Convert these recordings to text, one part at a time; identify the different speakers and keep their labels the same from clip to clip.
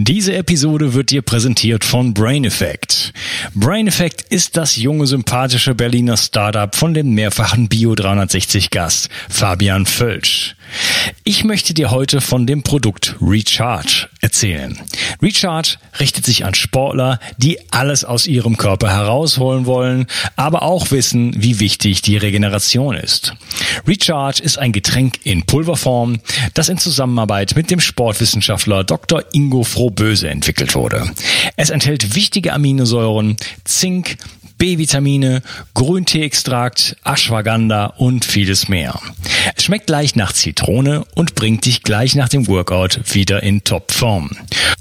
Speaker 1: Diese Episode wird dir präsentiert von Brain Effect. Brain Effect ist das junge, sympathische Berliner Startup von dem mehrfachen Bio 360 Gast Fabian Völsch. Ich möchte dir heute von dem Produkt Recharge erzählen. Recharge richtet sich an Sportler, die alles aus ihrem Körper herausholen wollen, aber auch wissen, wie wichtig die Regeneration ist. Recharge ist ein Getränk in Pulverform, das in Zusammenarbeit mit dem Sportwissenschaftler Dr. Ingo Frohböse entwickelt wurde. Es enthält wichtige Aminosäuren, Zink, B-Vitamine, Grünteeextrakt, Ashwagandha und vieles mehr. Es schmeckt leicht nach Zitrone und bringt dich gleich nach dem Workout wieder in Topform.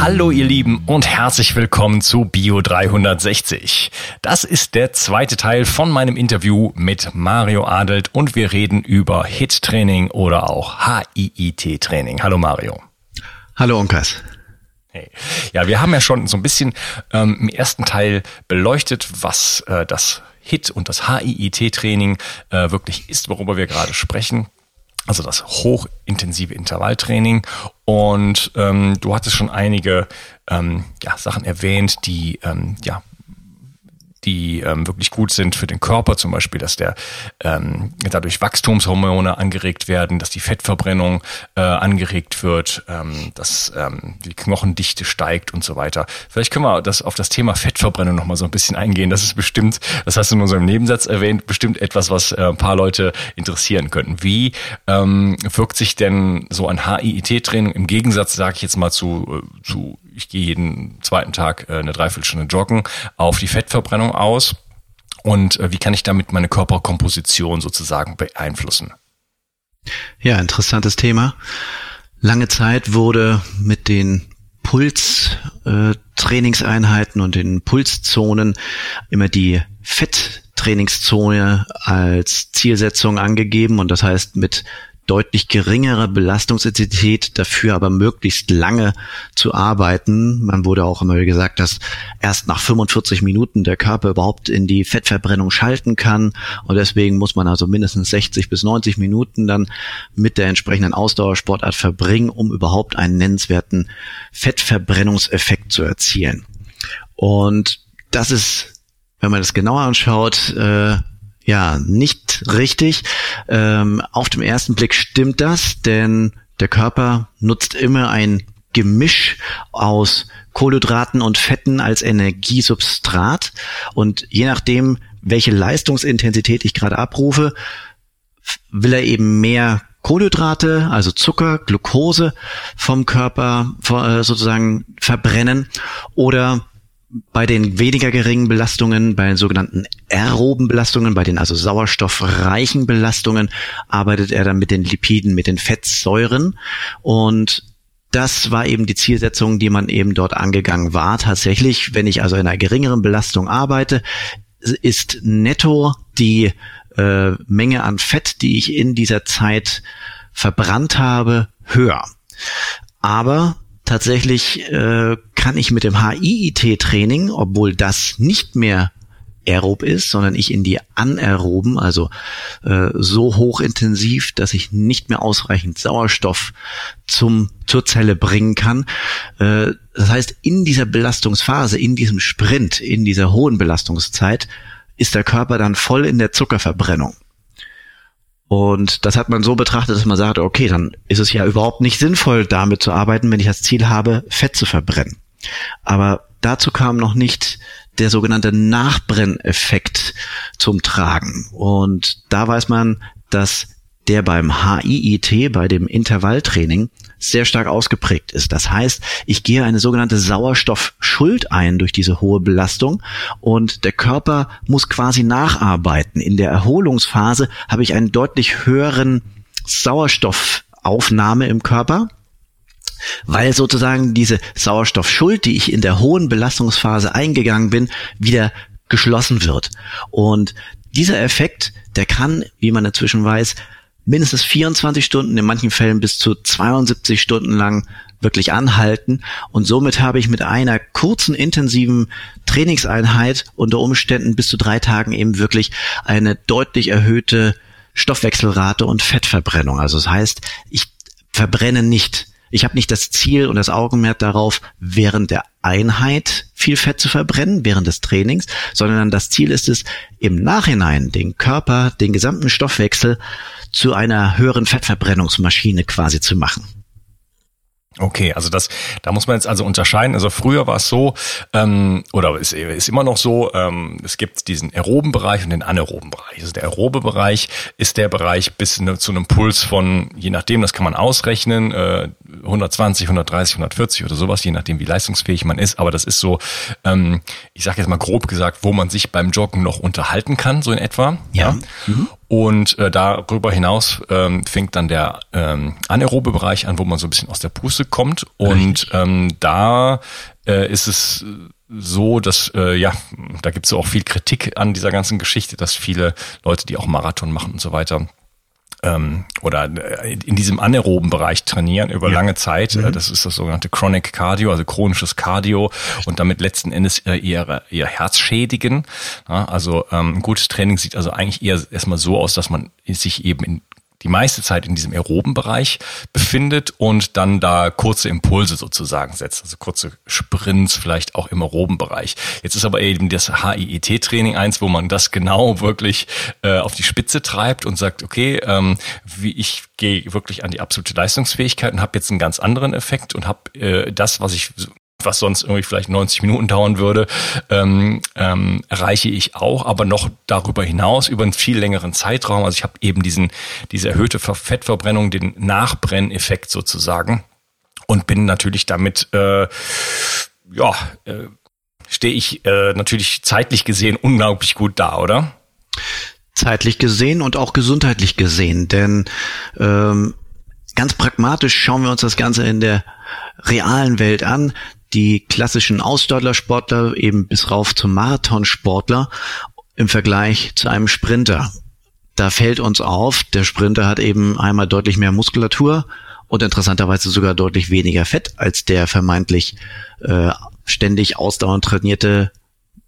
Speaker 1: Hallo ihr Lieben und herzlich willkommen zu Bio 360. Das ist der zweite Teil von meinem Interview mit Mario Adelt und wir reden über HIT-Training oder auch HIIT-Training. Hallo Mario.
Speaker 2: Hallo Onkas.
Speaker 1: Hey. Ja, wir haben ja schon so ein bisschen ähm, im ersten Teil beleuchtet, was äh, das HIT und das HIIT-Training äh, wirklich ist, worüber wir gerade sprechen also das hochintensive Intervalltraining. Und ähm, du hattest schon einige ähm, ja, Sachen erwähnt, die ähm, ja die ähm, wirklich gut sind für den Körper, zum Beispiel, dass der ähm, dadurch Wachstumshormone angeregt werden, dass die Fettverbrennung äh, angeregt wird, ähm, dass ähm, die Knochendichte steigt und so weiter. Vielleicht können wir das auf das Thema Fettverbrennung nochmal so ein bisschen eingehen. Das ist bestimmt, das hast du so im Nebensatz erwähnt, bestimmt etwas, was äh, ein paar Leute interessieren könnten. Wie ähm, wirkt sich denn so ein HIIT-Training im Gegensatz, sage ich jetzt mal, zu, äh, zu ich gehe jeden zweiten Tag äh, eine Dreiviertelstunde joggen, auf die Fettverbrennung aus? Und äh, wie kann ich damit meine Körperkomposition sozusagen beeinflussen?
Speaker 2: Ja, interessantes Thema. Lange Zeit wurde mit den Puls-Trainingseinheiten äh, und den Pulszonen immer die Fetttrainingszone als Zielsetzung angegeben und das heißt mit deutlich geringere Belastungsintensität, dafür aber möglichst lange zu arbeiten. Man wurde auch immer gesagt, dass erst nach 45 Minuten der Körper überhaupt in die Fettverbrennung schalten kann und deswegen muss man also mindestens 60 bis 90 Minuten dann mit der entsprechenden Ausdauersportart verbringen, um überhaupt einen nennenswerten Fettverbrennungseffekt zu erzielen. Und das ist wenn man das genauer anschaut, äh, ja, nicht richtig. Ähm, auf dem ersten Blick stimmt das, denn der Körper nutzt immer ein Gemisch aus Kohlenhydraten und Fetten als Energiesubstrat. Und je nachdem, welche Leistungsintensität ich gerade abrufe, will er eben mehr Kohlenhydrate, also Zucker, Glucose vom Körper äh, sozusagen verbrennen oder bei den weniger geringen Belastungen, bei den sogenannten aeroben Belastungen, bei den also sauerstoffreichen Belastungen, arbeitet er dann mit den Lipiden, mit den Fettsäuren. Und das war eben die Zielsetzung, die man eben dort angegangen war. Tatsächlich, wenn ich also in einer geringeren Belastung arbeite, ist netto die äh, Menge an Fett, die ich in dieser Zeit verbrannt habe, höher. Aber tatsächlich äh, kann ich mit dem HIIT-Training, obwohl das nicht mehr aerob ist, sondern ich in die anaeroben, also äh, so hochintensiv, dass ich nicht mehr ausreichend Sauerstoff zum zur Zelle bringen kann. Äh, das heißt, in dieser Belastungsphase, in diesem Sprint, in dieser hohen Belastungszeit, ist der Körper dann voll in der Zuckerverbrennung. Und das hat man so betrachtet, dass man sagt, okay, dann ist es ja überhaupt nicht sinnvoll, damit zu arbeiten, wenn ich das Ziel habe, Fett zu verbrennen. Aber dazu kam noch nicht der sogenannte Nachbrenneffekt zum Tragen. Und da weiß man, dass der beim HIIT, bei dem Intervalltraining, sehr stark ausgeprägt ist. Das heißt, ich gehe eine sogenannte Sauerstoffschuld ein durch diese hohe Belastung und der Körper muss quasi nacharbeiten. In der Erholungsphase habe ich einen deutlich höheren Sauerstoffaufnahme im Körper weil sozusagen diese Sauerstoffschuld, die ich in der hohen Belastungsphase eingegangen bin, wieder geschlossen wird. Und dieser Effekt, der kann, wie man inzwischen weiß, mindestens 24 Stunden, in manchen Fällen bis zu 72 Stunden lang wirklich anhalten. Und somit habe ich mit einer kurzen, intensiven Trainingseinheit unter Umständen bis zu drei Tagen eben wirklich eine deutlich erhöhte Stoffwechselrate und Fettverbrennung. Also das heißt, ich verbrenne nicht ich habe nicht das Ziel und das Augenmerk darauf, während der Einheit viel Fett zu verbrennen, während des Trainings, sondern das Ziel ist es, im Nachhinein den Körper, den gesamten Stoffwechsel zu einer höheren Fettverbrennungsmaschine quasi zu machen.
Speaker 1: Okay, also das, da muss man jetzt also unterscheiden. Also früher war es so, ähm, oder ist, ist immer noch so, ähm, es gibt diesen aeroben Bereich und den anaeroben Bereich. Also der aerobe Bereich ist der Bereich bis ne, zu einem Puls von, je nachdem, das kann man ausrechnen, äh, 120, 130, 140 oder sowas, je nachdem, wie leistungsfähig man ist. Aber das ist so, ähm, ich sage jetzt mal grob gesagt, wo man sich beim Joggen noch unterhalten kann, so in etwa. Ja. ja. Mhm. Und äh, darüber hinaus ähm, fängt dann der ähm, anaerobe Bereich an, wo man so ein bisschen aus der Puste kommt. Und ähm, da äh, ist es so, dass äh, ja, da gibt es auch viel Kritik an dieser ganzen Geschichte, dass viele Leute, die auch Marathon machen und so weiter, ähm, oder äh, in diesem anaeroben Bereich trainieren über ja. lange Zeit. Mhm. Das ist das sogenannte Chronic Cardio, also chronisches Cardio und damit letzten Endes äh, eher, eher Herz schädigen. Ja, also ähm, ein gutes Training sieht also eigentlich eher erstmal so aus, dass man sich eben in die meiste Zeit in diesem aeroben Bereich befindet und dann da kurze Impulse sozusagen setzt, also kurze Sprints vielleicht auch im aeroben Bereich. Jetzt ist aber eben das HIIT-Training eins, wo man das genau wirklich äh, auf die Spitze treibt und sagt, okay, ähm, wie ich gehe wirklich an die absolute Leistungsfähigkeit und habe jetzt einen ganz anderen Effekt und habe äh, das, was ich was sonst irgendwie vielleicht 90 Minuten dauern würde, ähm, ähm, erreiche ich auch, aber noch darüber hinaus über einen viel längeren Zeitraum. Also ich habe eben diesen diese erhöhte Fettverbrennung, den Nachbrenneffekt sozusagen und bin natürlich damit äh, ja äh, stehe ich äh, natürlich zeitlich gesehen unglaublich gut da, oder?
Speaker 2: Zeitlich gesehen und auch gesundheitlich gesehen, denn ähm, ganz pragmatisch schauen wir uns das Ganze in der realen Welt an die klassischen Ausdauersportler eben bis rauf zum Marathonsportler im Vergleich zu einem Sprinter. Da fällt uns auf, der Sprinter hat eben einmal deutlich mehr Muskulatur und interessanterweise sogar deutlich weniger Fett als der vermeintlich äh, ständig ausdauernd trainierte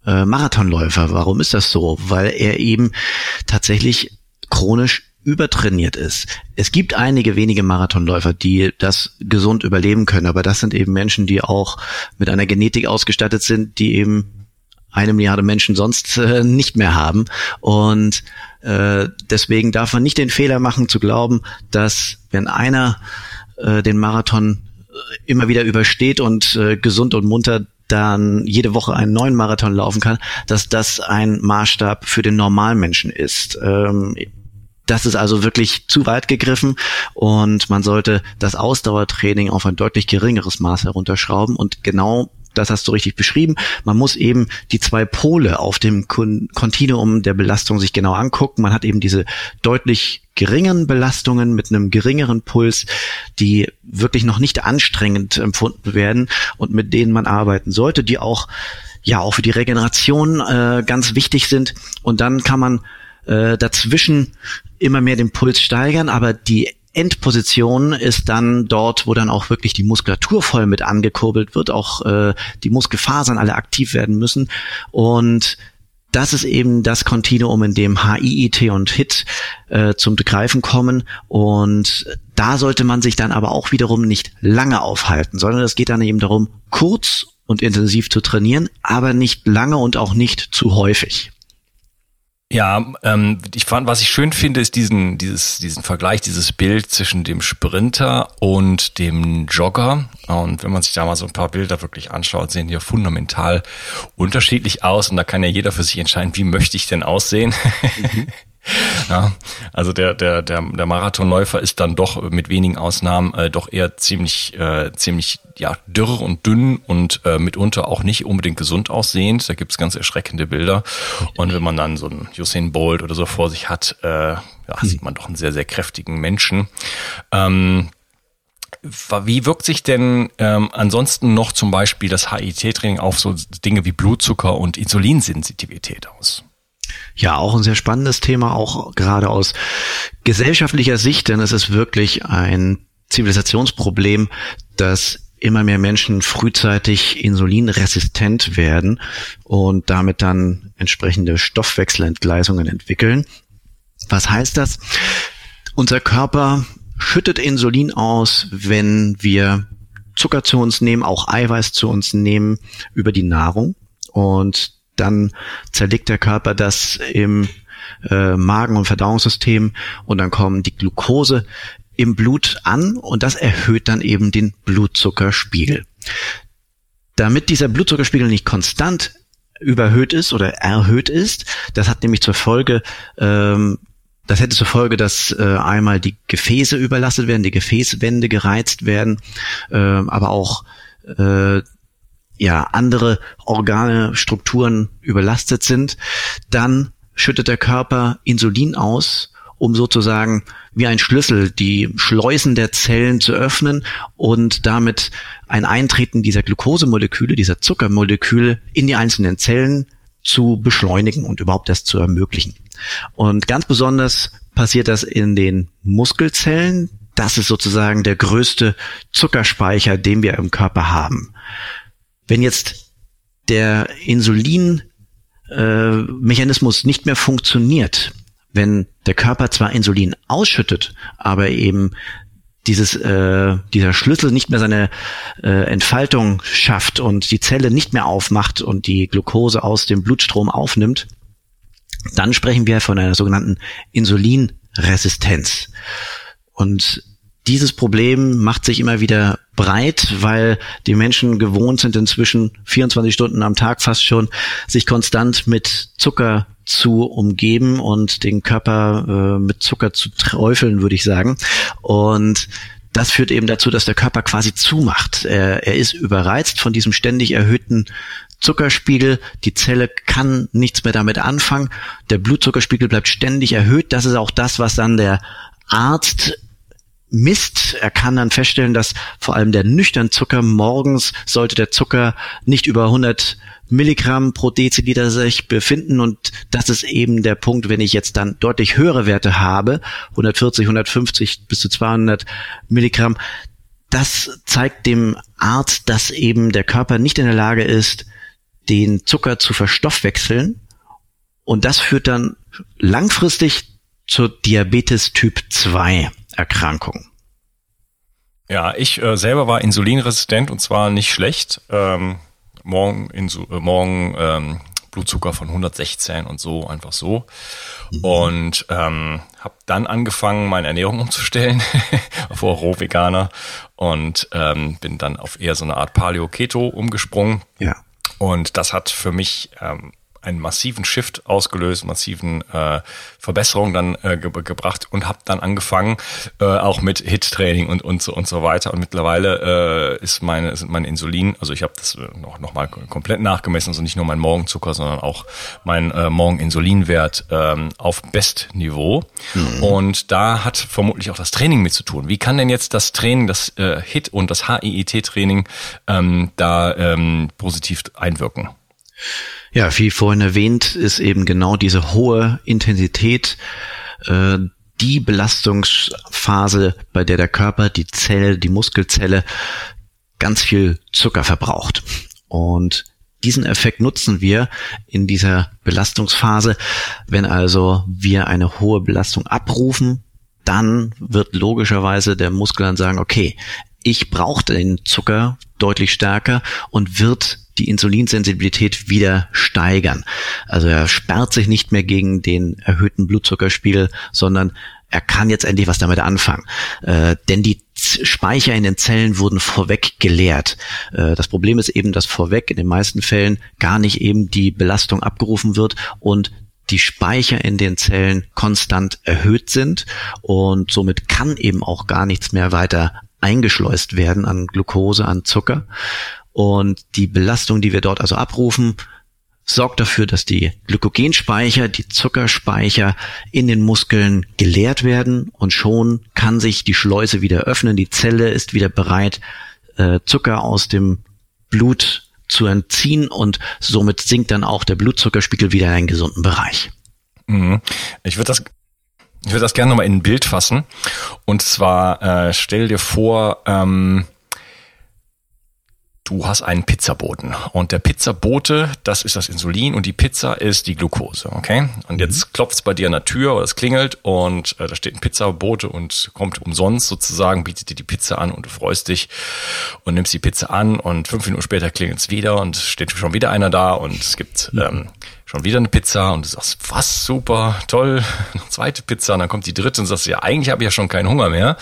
Speaker 2: äh, Marathonläufer. Warum ist das so? Weil er eben tatsächlich chronisch übertrainiert ist. Es gibt einige wenige Marathonläufer, die das gesund überleben können, aber das sind eben Menschen, die auch mit einer Genetik ausgestattet sind, die eben eine Milliarde Menschen sonst äh, nicht mehr haben. Und äh, deswegen darf man nicht den Fehler machen zu glauben, dass wenn einer äh, den Marathon äh, immer wieder übersteht und äh, gesund und munter dann jede Woche einen neuen Marathon laufen kann, dass das ein Maßstab für den Normalmenschen ist. Ähm, das ist also wirklich zu weit gegriffen und man sollte das Ausdauertraining auf ein deutlich geringeres Maß herunterschrauben und genau das hast du richtig beschrieben. Man muss eben die zwei Pole auf dem Kontinuum der Belastung sich genau angucken. Man hat eben diese deutlich geringeren Belastungen mit einem geringeren Puls, die wirklich noch nicht anstrengend empfunden werden und mit denen man arbeiten sollte, die auch ja auch für die Regeneration äh, ganz wichtig sind. Und dann kann man äh, dazwischen immer mehr den Puls steigern, aber die Endposition ist dann dort, wo dann auch wirklich die Muskulatur voll mit angekurbelt wird, auch äh, die Muskelfasern alle aktiv werden müssen. Und das ist eben das Kontinuum, in dem HIIT und HIT äh, zum Begreifen kommen. Und da sollte man sich dann aber auch wiederum nicht lange aufhalten, sondern es geht dann eben darum, kurz und intensiv zu trainieren, aber nicht lange und auch nicht zu häufig.
Speaker 1: Ja, ähm, ich fand, was ich schön finde, ist diesen, dieses, diesen Vergleich, dieses Bild zwischen dem Sprinter und dem Jogger. Und wenn man sich da mal so ein paar Bilder wirklich anschaut, sehen die ja fundamental unterschiedlich aus. Und da kann ja jeder für sich entscheiden, wie möchte ich denn aussehen. Mhm. Ja, also der, der, der, der Marathonläufer ist dann doch mit wenigen Ausnahmen äh, doch eher ziemlich, äh, ziemlich ja, dürr und dünn und äh, mitunter auch nicht unbedingt gesund aussehend. Da gibt's ganz erschreckende Bilder. Und wenn man dann so einen Usain Bolt oder so vor sich hat, äh, ja, hm. sieht man doch einen sehr, sehr kräftigen Menschen. Ähm, wie wirkt sich denn ähm, ansonsten noch zum Beispiel das HIT-Training auf so Dinge wie Blutzucker und Insulinsensitivität aus?
Speaker 2: Ja, auch ein sehr spannendes Thema, auch gerade aus gesellschaftlicher Sicht, denn es ist wirklich ein Zivilisationsproblem, dass immer mehr Menschen frühzeitig insulinresistent werden und damit dann entsprechende Stoffwechselentgleisungen entwickeln. Was heißt das? Unser Körper schüttet Insulin aus, wenn wir Zucker zu uns nehmen, auch Eiweiß zu uns nehmen über die Nahrung. Und dann zerlegt der Körper das im äh, Magen- und Verdauungssystem und dann kommen die Glucose im Blut an und das erhöht dann eben den Blutzuckerspiegel. Damit dieser Blutzuckerspiegel nicht konstant überhöht ist oder erhöht ist, das hat nämlich zur Folge, ähm, das hätte zur Folge, dass äh, einmal die Gefäße überlastet werden, die Gefäßwände gereizt werden, äh, aber auch äh, ja, andere Organe, Strukturen überlastet sind, dann schüttet der Körper Insulin aus, um sozusagen wie ein Schlüssel die Schleusen der Zellen zu öffnen und damit ein Eintreten dieser Glukosemoleküle, dieser Zuckermoleküle in die einzelnen Zellen zu beschleunigen und überhaupt das zu ermöglichen. Und ganz besonders passiert das in den Muskelzellen. Das ist sozusagen der größte Zuckerspeicher, den wir im Körper haben. Wenn jetzt der Insulinmechanismus äh, nicht mehr funktioniert, wenn der Körper zwar Insulin ausschüttet, aber eben dieses äh, dieser Schlüssel nicht mehr seine äh, Entfaltung schafft und die Zelle nicht mehr aufmacht und die Glucose aus dem Blutstrom aufnimmt, dann sprechen wir von einer sogenannten Insulinresistenz. Und dieses Problem macht sich immer wieder breit, weil die Menschen gewohnt sind inzwischen 24 Stunden am Tag fast schon, sich konstant mit Zucker zu umgeben und den Körper äh, mit Zucker zu träufeln, würde ich sagen. Und das führt eben dazu, dass der Körper quasi zumacht. Er, er ist überreizt von diesem ständig erhöhten Zuckerspiegel. Die Zelle kann nichts mehr damit anfangen. Der Blutzuckerspiegel bleibt ständig erhöht. Das ist auch das, was dann der Arzt misst. Er kann dann feststellen, dass vor allem der nüchtern Zucker morgens sollte der Zucker nicht über 100 Milligramm pro Deziliter sich befinden und das ist eben der Punkt, wenn ich jetzt dann deutlich höhere Werte habe, 140, 150 bis zu 200 Milligramm, das zeigt dem Arzt, dass eben der Körper nicht in der Lage ist, den Zucker zu verstoffwechseln und das führt dann langfristig zur Diabetes Typ 2. Erkrankung.
Speaker 1: Ja, ich äh, selber war insulinresistent und zwar nicht schlecht. Ähm, morgen Insu äh, morgen ähm, Blutzucker von 116 und so, einfach so. Mhm. Und ähm, habe dann angefangen, meine Ernährung umzustellen, vor Rohveganer und ähm, bin dann auf eher so eine Art Paleo-Keto umgesprungen.
Speaker 2: Ja.
Speaker 1: Und das hat für mich ähm, einen massiven Shift ausgelöst, massiven äh, Verbesserungen dann äh, ge gebracht und habe dann angefangen äh, auch mit Hit-Training und und so und so weiter und mittlerweile äh, ist meine sind meine Insulin, also ich habe das äh, noch noch mal komplett nachgemessen, also nicht nur mein Morgenzucker, sondern auch mein äh, Morgeninsulinwert ähm, auf Bestniveau mhm. und da hat vermutlich auch das Training mit zu tun. Wie kann denn jetzt das Training, das äh, Hit und das HIIT-Training ähm, da ähm, positiv einwirken?
Speaker 2: Ja, wie vorhin erwähnt, ist eben genau diese hohe Intensität äh, die Belastungsphase, bei der der Körper, die Zelle, die Muskelzelle ganz viel Zucker verbraucht. Und diesen Effekt nutzen wir in dieser Belastungsphase. Wenn also wir eine hohe Belastung abrufen, dann wird logischerweise der Muskel dann sagen, okay, ich brauche den Zucker deutlich stärker und wird die Insulinsensibilität wieder steigern. Also er sperrt sich nicht mehr gegen den erhöhten Blutzuckerspiegel, sondern er kann jetzt endlich was damit anfangen. Äh, denn die Speicher in den Zellen wurden vorweg geleert. Äh, das Problem ist eben, dass vorweg in den meisten Fällen gar nicht eben die Belastung abgerufen wird und die Speicher in den Zellen konstant erhöht sind und somit kann eben auch gar nichts mehr weiter eingeschleust werden an Glucose, an Zucker. Und die Belastung, die wir dort also abrufen, sorgt dafür, dass die Glykogenspeicher, die Zuckerspeicher in den Muskeln geleert werden und schon kann sich die Schleuse wieder öffnen, die Zelle ist wieder bereit, äh, Zucker aus dem Blut zu entziehen und somit sinkt dann auch der Blutzuckerspiegel wieder in einen gesunden Bereich.
Speaker 1: Mhm. Ich würde das ich würde das gerne nochmal in ein Bild fassen. Und zwar äh, stell dir vor, ähm, du hast einen Pizzaboten und der Pizzabote, das ist das Insulin und die Pizza ist die Glucose, okay? Und jetzt mhm. klopft es bei dir an der Tür oder es klingelt und äh, da steht ein Pizzabote und kommt umsonst sozusagen, bietet dir die Pizza an und du freust dich und nimmst die Pizza an und fünf Minuten später klingelt es wieder und steht schon wieder einer da und es gibt ähm, schon wieder eine Pizza und du sagst, was, super, toll, eine zweite Pizza und dann kommt die dritte und sagst, ja, eigentlich habe ich ja schon keinen Hunger mehr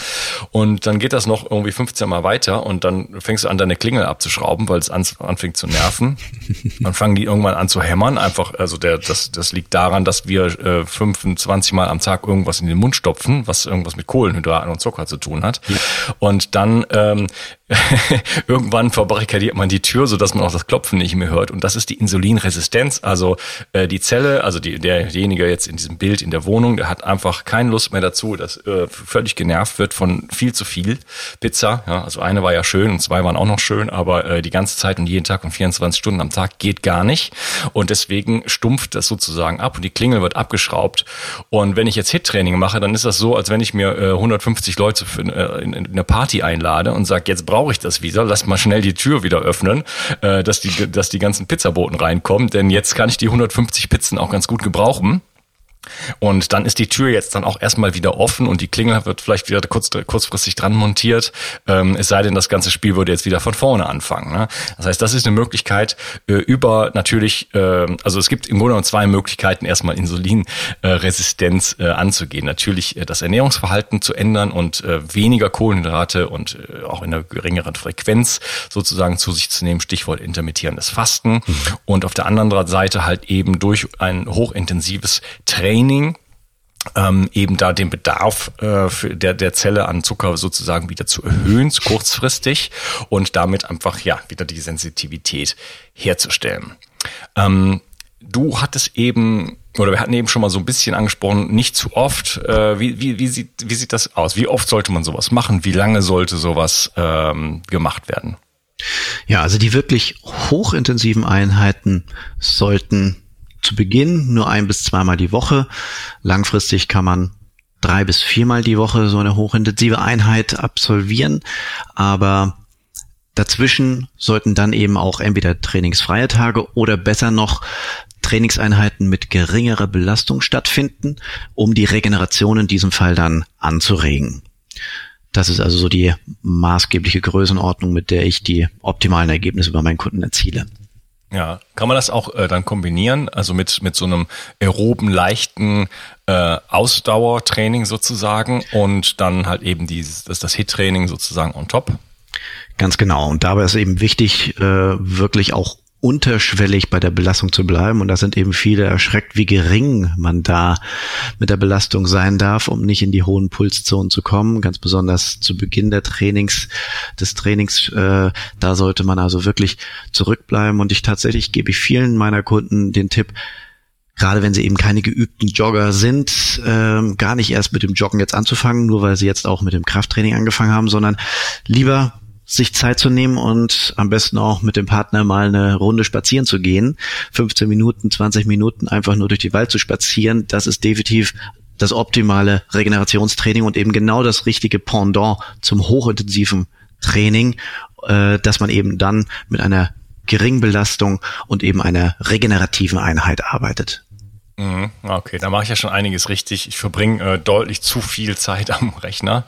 Speaker 1: und dann geht das noch irgendwie 15 Mal weiter und dann fängst du an, deine Klingel abzuschrauben, weil es anfängt zu nerven. dann fangen die irgendwann an zu hämmern, einfach, also der, das, das liegt daran, dass wir äh, 25 Mal am Tag irgendwas in den Mund stopfen, was irgendwas mit Kohlenhydraten und Zucker zu tun hat. Ja. Und dann ähm, irgendwann verbarrikadiert man die Tür, so dass man auch das Klopfen nicht mehr hört. Und das ist die Insulinresistenz. Also äh, die Zelle, also die, derjenige jetzt in diesem Bild in der Wohnung, der hat einfach keine Lust mehr dazu, dass äh, völlig genervt wird von viel zu viel Pizza. Ja, also eine war ja schön und zwei waren auch noch schön, aber äh, die ganze Zeit und jeden Tag und 24 Stunden am Tag geht gar nicht. Und deswegen stumpft das sozusagen ab und die Klingel wird abgeschraubt. Und wenn ich jetzt Hit-Training mache, dann ist das so, als wenn ich mir äh, 150 Leute für, äh, in, in eine Party einlade und sage, jetzt brauche ich das wieder, lass mal schnell die Tür wieder öffnen, äh, dass, die, dass die ganzen Pizzaboten reinkommen, denn jetzt kann ich die 150 Pizzen auch ganz gut gebrauchen. Und dann ist die Tür jetzt dann auch erstmal wieder offen und die Klingel wird vielleicht wieder kurz, kurzfristig dran montiert. Ähm, es sei denn, das ganze Spiel würde jetzt wieder von vorne anfangen. Ne? Das heißt, das ist eine Möglichkeit äh, über natürlich, äh, also es gibt im Grunde genommen zwei Möglichkeiten, erstmal Insulinresistenz äh, anzugehen. Natürlich äh, das Ernährungsverhalten zu ändern und äh, weniger Kohlenhydrate und äh, auch in einer geringeren Frequenz sozusagen zu sich zu nehmen. Stichwort intermittierendes Fasten. Mhm. Und auf der anderen Seite halt eben durch ein hochintensives Training Training ähm, eben da den Bedarf äh, der, der Zelle an Zucker sozusagen wieder zu erhöhen, kurzfristig und damit einfach ja wieder die Sensitivität herzustellen. Ähm, du hattest eben oder wir hatten eben schon mal so ein bisschen angesprochen, nicht zu oft. Äh, wie, wie, wie, sieht, wie sieht das aus? Wie oft sollte man sowas machen? Wie lange sollte sowas ähm, gemacht werden?
Speaker 2: Ja, also die wirklich hochintensiven Einheiten sollten zu Beginn nur ein bis zweimal die Woche. Langfristig kann man drei bis viermal die Woche so eine hochintensive Einheit absolvieren. Aber dazwischen sollten dann eben auch entweder trainingsfreie Tage oder besser noch Trainingseinheiten mit geringerer Belastung stattfinden, um die Regeneration in diesem Fall dann anzuregen. Das ist also so die maßgebliche Größenordnung, mit der ich die optimalen Ergebnisse bei meinen Kunden erziele.
Speaker 1: Ja, kann man das auch äh, dann kombinieren, also mit mit so einem aeroben leichten äh, Ausdauertraining sozusagen und dann halt eben dieses das, das Hit-Training sozusagen on top?
Speaker 2: Ganz genau. Und dabei ist eben wichtig, äh, wirklich auch unterschwellig bei der Belastung zu bleiben. Und da sind eben viele erschreckt, wie gering man da mit der Belastung sein darf, um nicht in die hohen Pulszonen zu kommen. Ganz besonders zu Beginn der Trainings, des Trainings, äh, da sollte man also wirklich zurückbleiben. Und ich tatsächlich gebe ich vielen meiner Kunden den Tipp, gerade wenn sie eben keine geübten Jogger sind, ähm, gar nicht erst mit dem Joggen jetzt anzufangen, nur weil sie jetzt auch mit dem Krafttraining angefangen haben, sondern lieber sich Zeit zu nehmen und am besten auch mit dem Partner mal eine Runde spazieren zu gehen. 15 Minuten, 20 Minuten einfach nur durch die Wald zu spazieren, das ist definitiv das optimale Regenerationstraining und eben genau das richtige Pendant zum hochintensiven Training, äh, dass man eben dann mit einer geringen Belastung und eben einer regenerativen Einheit arbeitet.
Speaker 1: Mhm. Okay, da mache ich ja schon einiges richtig. Ich verbringe äh, deutlich zu viel Zeit am Rechner.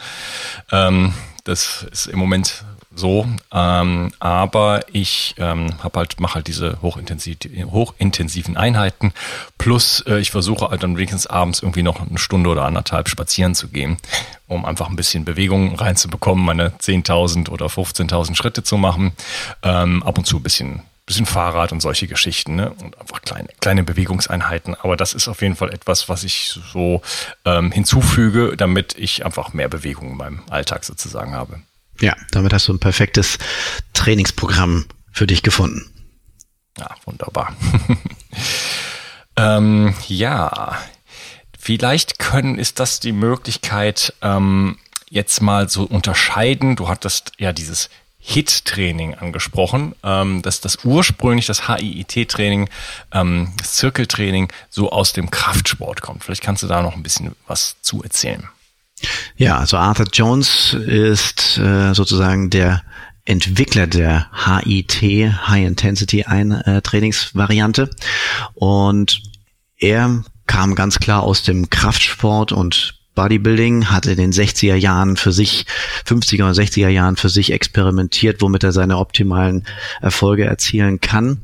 Speaker 1: Ähm, das ist im Moment so, ähm, aber ich ähm, hab halt mache halt diese hochintensiv, hochintensiven Einheiten. Plus äh, ich versuche halt dann wenigstens abends irgendwie noch eine Stunde oder anderthalb spazieren zu gehen, um einfach ein bisschen Bewegung reinzubekommen, meine 10.000 oder 15.000 Schritte zu machen. Ähm, ab und zu ein bisschen bisschen Fahrrad und solche Geschichten ne? und einfach kleine, kleine Bewegungseinheiten. Aber das ist auf jeden Fall etwas, was ich so ähm, hinzufüge, damit ich einfach mehr Bewegung in meinem Alltag sozusagen habe.
Speaker 2: Ja, damit hast du ein perfektes Trainingsprogramm für dich gefunden.
Speaker 1: Ja, wunderbar. ähm, ja, vielleicht können, ist das die Möglichkeit, ähm, jetzt mal so unterscheiden. Du hattest ja dieses HIT-Training angesprochen, ähm, dass das ursprünglich das HIIT-Training, ähm, das Zirkeltraining so aus dem Kraftsport kommt. Vielleicht kannst du da noch ein bisschen was zu erzählen.
Speaker 2: Ja, also Arthur Jones ist äh, sozusagen der Entwickler der HIT, High Intensity ein äh, Trainingsvariante und er kam ganz klar aus dem Kraftsport und Bodybuilding, hat in den 60er Jahren für sich, 50er und 60er Jahren für sich experimentiert, womit er seine optimalen Erfolge erzielen kann.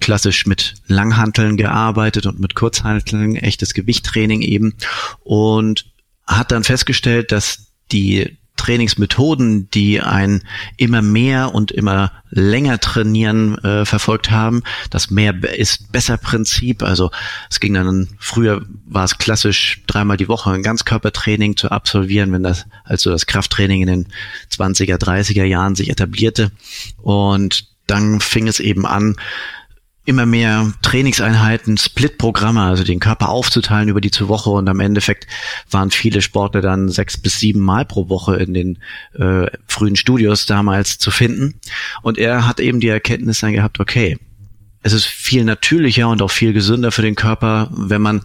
Speaker 2: Klassisch mit Langhanteln gearbeitet und mit Kurzhanteln, echtes Gewichttraining eben und hat dann festgestellt, dass die Trainingsmethoden, die ein immer mehr und immer länger trainieren äh, verfolgt haben. Das mehr ist besser Prinzip. Also es ging dann früher war es klassisch dreimal die Woche ein Ganzkörpertraining zu absolvieren, wenn das also das Krafttraining in den 20er, 30er Jahren sich etablierte und dann fing es eben an, immer mehr Trainingseinheiten, Split-Programme, also den Körper aufzuteilen über die zur Woche und am Endeffekt waren viele Sportler dann sechs bis sieben Mal pro Woche in den äh, frühen Studios damals zu finden. Und er hat eben die Erkenntnis dann gehabt, okay, es ist viel natürlicher und auch viel gesünder für den Körper, wenn man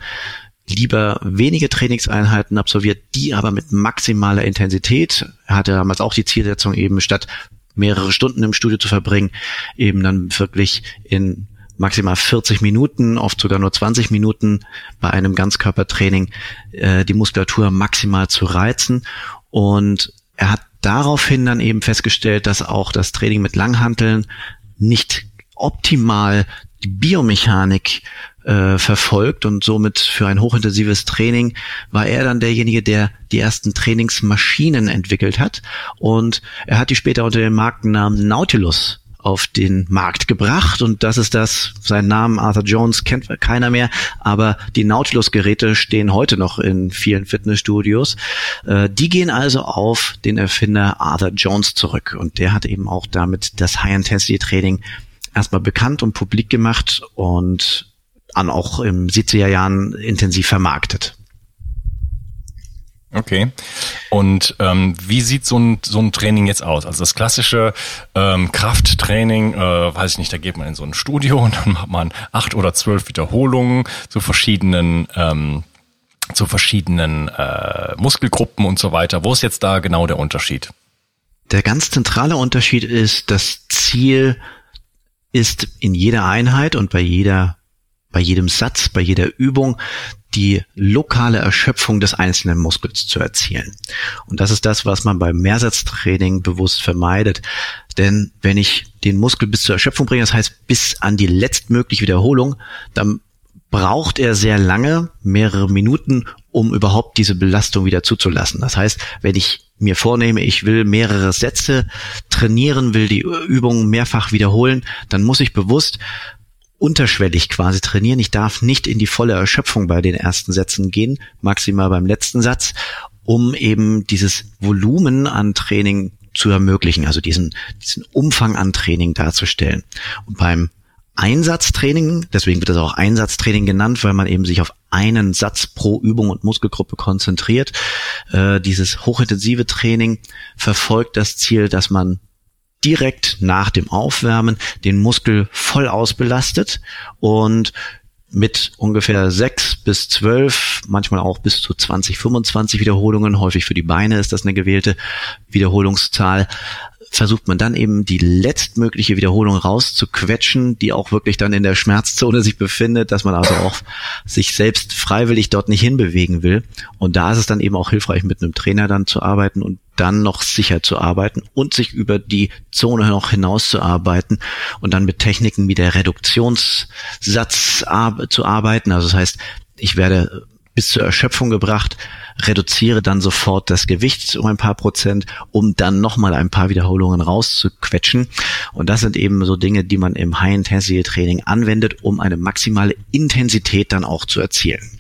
Speaker 2: lieber wenige Trainingseinheiten absolviert, die aber mit maximaler Intensität, er hatte damals auch die Zielsetzung eben statt mehrere Stunden im Studio zu verbringen, eben dann wirklich in maximal 40 Minuten, oft sogar nur 20 Minuten bei einem Ganzkörpertraining äh, die Muskulatur maximal zu reizen. Und er hat daraufhin dann eben festgestellt, dass auch das Training mit Langhanteln nicht optimal die Biomechanik äh, verfolgt und somit für ein hochintensives Training war er dann derjenige, der die ersten Trainingsmaschinen entwickelt hat und er hat die später unter dem Markennamen Nautilus auf den Markt gebracht und das ist das, sein Namen Arthur Jones kennt keiner mehr, aber die Nautilus-Geräte stehen heute noch in vielen Fitnessstudios. Äh, die gehen also auf den Erfinder Arthur Jones zurück und der hat eben auch damit das High-Intensity-Training erstmal bekannt und publik gemacht und an auch im 70er Jahren intensiv vermarktet.
Speaker 1: Okay. Und ähm, wie sieht so ein, so ein Training jetzt aus? Also das klassische ähm, Krafttraining, äh, weiß ich nicht, da geht man in so ein Studio und dann macht man acht oder zwölf Wiederholungen zu verschiedenen ähm, zu verschiedenen äh, Muskelgruppen und so weiter. Wo ist jetzt da genau der Unterschied?
Speaker 2: Der ganz zentrale Unterschied ist, das Ziel ist in jeder Einheit und bei jeder bei jedem Satz, bei jeder Übung die lokale Erschöpfung des einzelnen Muskels zu erzielen. Und das ist das, was man beim Mehrsatztraining bewusst vermeidet. Denn wenn ich den Muskel bis zur Erschöpfung bringe, das heißt bis an die letztmögliche Wiederholung, dann braucht er sehr lange, mehrere Minuten, um überhaupt diese Belastung wieder zuzulassen. Das heißt, wenn ich mir vornehme, ich will mehrere Sätze trainieren, will die Übung mehrfach wiederholen, dann muss ich bewusst unterschwellig quasi trainieren. Ich darf nicht in die volle Erschöpfung bei den ersten Sätzen gehen, maximal beim letzten Satz, um eben dieses Volumen an Training zu ermöglichen, also diesen, diesen Umfang an Training darzustellen. Und beim Einsatztraining, deswegen wird das auch Einsatztraining genannt, weil man eben sich auf einen Satz pro Übung und Muskelgruppe konzentriert. Äh, dieses hochintensive Training verfolgt das Ziel, dass man direkt nach dem Aufwärmen den Muskel voll ausbelastet und mit ungefähr sechs bis zwölf, manchmal auch bis zu 20, 25 Wiederholungen, häufig für die Beine ist das eine gewählte Wiederholungszahl, versucht man dann eben die letztmögliche Wiederholung rauszuquetschen, die auch wirklich dann in der Schmerzzone sich befindet, dass man also auch sich selbst freiwillig dort nicht hinbewegen will. Und da ist es dann eben auch hilfreich, mit einem Trainer dann zu arbeiten und dann noch sicher zu arbeiten und sich über die Zone noch hinaus zu arbeiten und dann mit Techniken wie der Reduktionssatz zu arbeiten. Also das heißt, ich werde bis zur Erschöpfung gebracht, reduziere dann sofort das Gewicht um ein paar Prozent, um dann nochmal ein paar Wiederholungen rauszuquetschen. Und das sind eben so Dinge, die man im High-Intensity-Training anwendet, um eine maximale Intensität dann auch zu erzielen.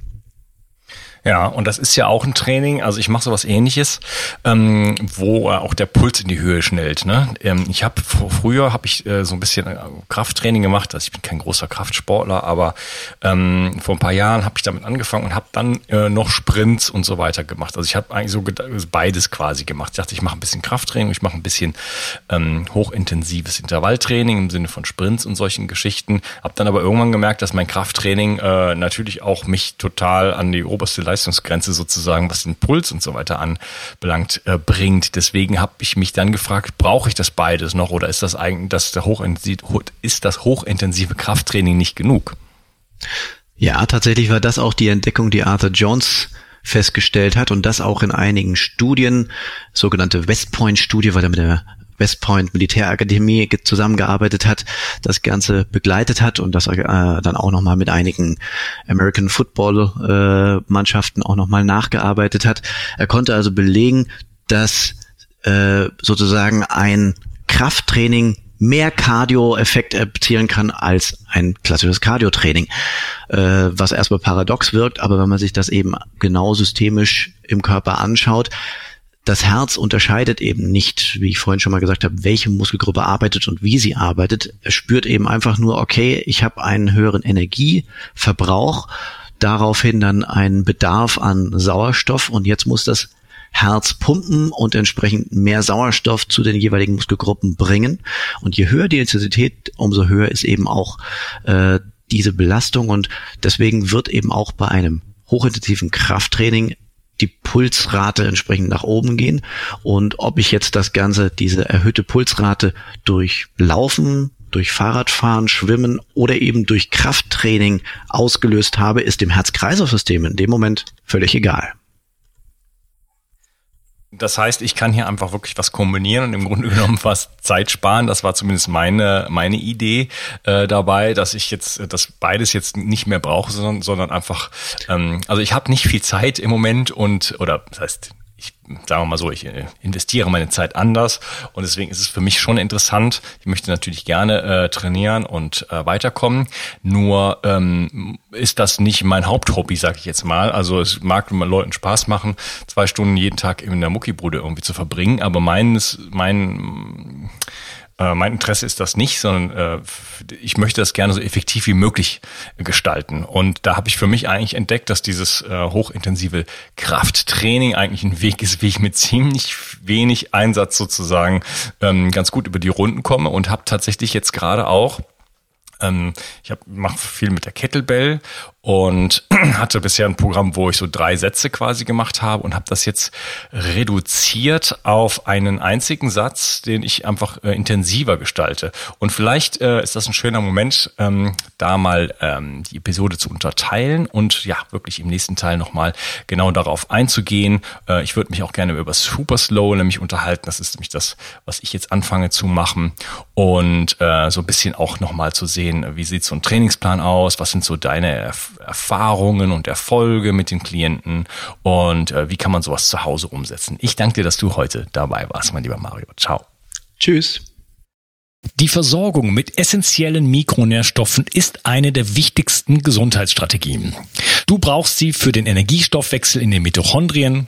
Speaker 1: Ja, und das ist ja auch ein Training, also ich mache sowas ähnliches, ähm, wo auch der Puls in die Höhe schnellt. Ne? Ähm, ich habe früher habe ich äh, so ein bisschen äh, Krafttraining gemacht, also ich bin kein großer Kraftsportler, aber ähm, vor ein paar Jahren habe ich damit angefangen und habe dann äh, noch Sprints und so weiter gemacht. Also ich habe eigentlich so beides quasi gemacht. Ich dachte, ich mache ein bisschen Krafttraining, ich mache ein bisschen ähm, hochintensives Intervalltraining im Sinne von Sprints und solchen Geschichten. Habe dann aber irgendwann gemerkt, dass mein Krafttraining äh, natürlich auch mich total an die oberste Leistungsgrenze sozusagen, was den Puls und so weiter anbelangt, äh, bringt. Deswegen habe ich mich dann gefragt, brauche ich das beides noch oder ist das eigentlich das der hochintensive, ist das hochintensive Krafttraining nicht genug?
Speaker 2: Ja, tatsächlich war das auch die Entdeckung, die Arthur Jones festgestellt hat und das auch in einigen Studien, sogenannte West Point Studie, weil er mit der West Point Militärakademie zusammengearbeitet hat, das Ganze begleitet hat und das äh, dann auch nochmal mit einigen American Football äh, Mannschaften auch nochmal nachgearbeitet hat. Er konnte also belegen, dass äh, sozusagen ein Krafttraining mehr Cardio-Effekt erzielen kann als ein klassisches Cardio-Training, äh, was erstmal paradox wirkt, aber wenn man sich das eben genau systemisch im Körper anschaut, das Herz unterscheidet eben nicht, wie ich vorhin schon mal gesagt habe, welche Muskelgruppe arbeitet und wie sie arbeitet. Es spürt eben einfach nur, okay, ich habe einen höheren Energieverbrauch, daraufhin dann einen Bedarf an Sauerstoff und jetzt muss das Herz pumpen und entsprechend mehr Sauerstoff zu den jeweiligen Muskelgruppen bringen. Und je höher die Intensität, umso höher ist eben auch äh, diese Belastung und deswegen wird eben auch bei einem hochintensiven Krafttraining die Pulsrate entsprechend nach oben gehen. Und ob ich jetzt das Ganze, diese erhöhte Pulsrate durch Laufen, durch Fahrradfahren, Schwimmen oder eben durch Krafttraining ausgelöst habe, ist dem Herz-Kreislauf-System in dem Moment völlig egal.
Speaker 1: Das heißt, ich kann hier einfach wirklich was kombinieren und im Grunde genommen was Zeit sparen. Das war zumindest meine, meine Idee äh, dabei, dass ich jetzt das beides jetzt nicht mehr brauche, sondern, sondern einfach, ähm, also ich habe nicht viel Zeit im Moment und, oder das heißt, ich sagen wir mal so, ich äh, investiere meine Zeit anders und deswegen ist es für mich schon interessant. Ich möchte natürlich gerne äh, trainieren und äh, weiterkommen. Nur ähm, ist das nicht mein Haupthobby, sage ich jetzt mal. Also es mag Leuten Spaß machen, zwei Stunden jeden Tag in der Muckibude irgendwie zu verbringen, aber meines, mein äh, mein Interesse ist das nicht, sondern äh, ich möchte das gerne so effektiv wie möglich gestalten. Und da habe ich für mich eigentlich entdeckt, dass dieses äh, hochintensive Krafttraining eigentlich ein Weg ist, wie ich mit ziemlich wenig Einsatz sozusagen ähm, ganz gut über die Runden komme und habe tatsächlich jetzt gerade auch ähm, ich mache viel mit der Kettlebell und hatte bisher ein Programm, wo ich so drei Sätze quasi gemacht habe und habe das jetzt reduziert auf einen einzigen Satz, den ich einfach äh, intensiver gestalte. Und vielleicht äh, ist das ein schöner Moment, ähm, da mal ähm, die Episode zu unterteilen und ja, wirklich im nächsten Teil nochmal genau darauf einzugehen. Äh, ich würde mich auch gerne über Super Slow nämlich unterhalten. Das ist nämlich das, was ich jetzt anfange zu machen und äh, so ein bisschen auch nochmal zu sehen, wie sieht so ein Trainingsplan aus, was sind so deine Erfahrungen und Erfolge mit den Klienten und äh, wie kann man sowas zu Hause umsetzen. Ich danke dir, dass du heute dabei warst, mein lieber Mario. Ciao.
Speaker 2: Tschüss.
Speaker 1: Die Versorgung mit essentiellen Mikronährstoffen ist eine der wichtigsten Gesundheitsstrategien. Du brauchst sie für den Energiestoffwechsel in den Mitochondrien,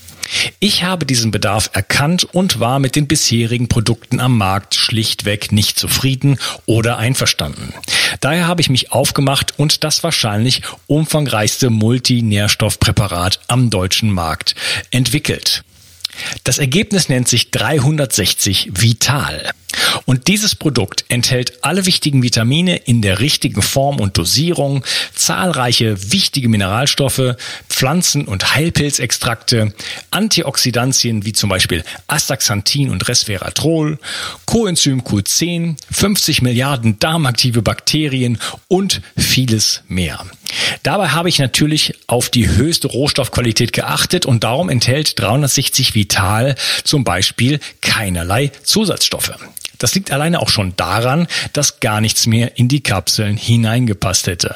Speaker 1: Ich habe diesen Bedarf erkannt und war mit den bisherigen Produkten am Markt schlichtweg nicht zufrieden oder einverstanden. Daher habe ich mich aufgemacht und das wahrscheinlich umfangreichste Multinährstoffpräparat am deutschen Markt entwickelt. Das Ergebnis nennt sich 360 Vital. Und dieses Produkt enthält alle wichtigen Vitamine in der richtigen Form und Dosierung, zahlreiche wichtige Mineralstoffe, Pflanzen- und Heilpilzextrakte, Antioxidantien wie zum Beispiel Astaxanthin und Resveratrol, Coenzym Q10, 50 Milliarden darmaktive Bakterien und vieles mehr. Dabei habe ich natürlich auf die höchste Rohstoffqualität geachtet und darum enthält 360 Vital zum Beispiel keinerlei Zusatzstoffe. Das liegt alleine auch schon daran, dass gar nichts mehr in die Kapseln hineingepasst hätte.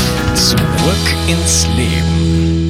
Speaker 1: Zurück ins Leben.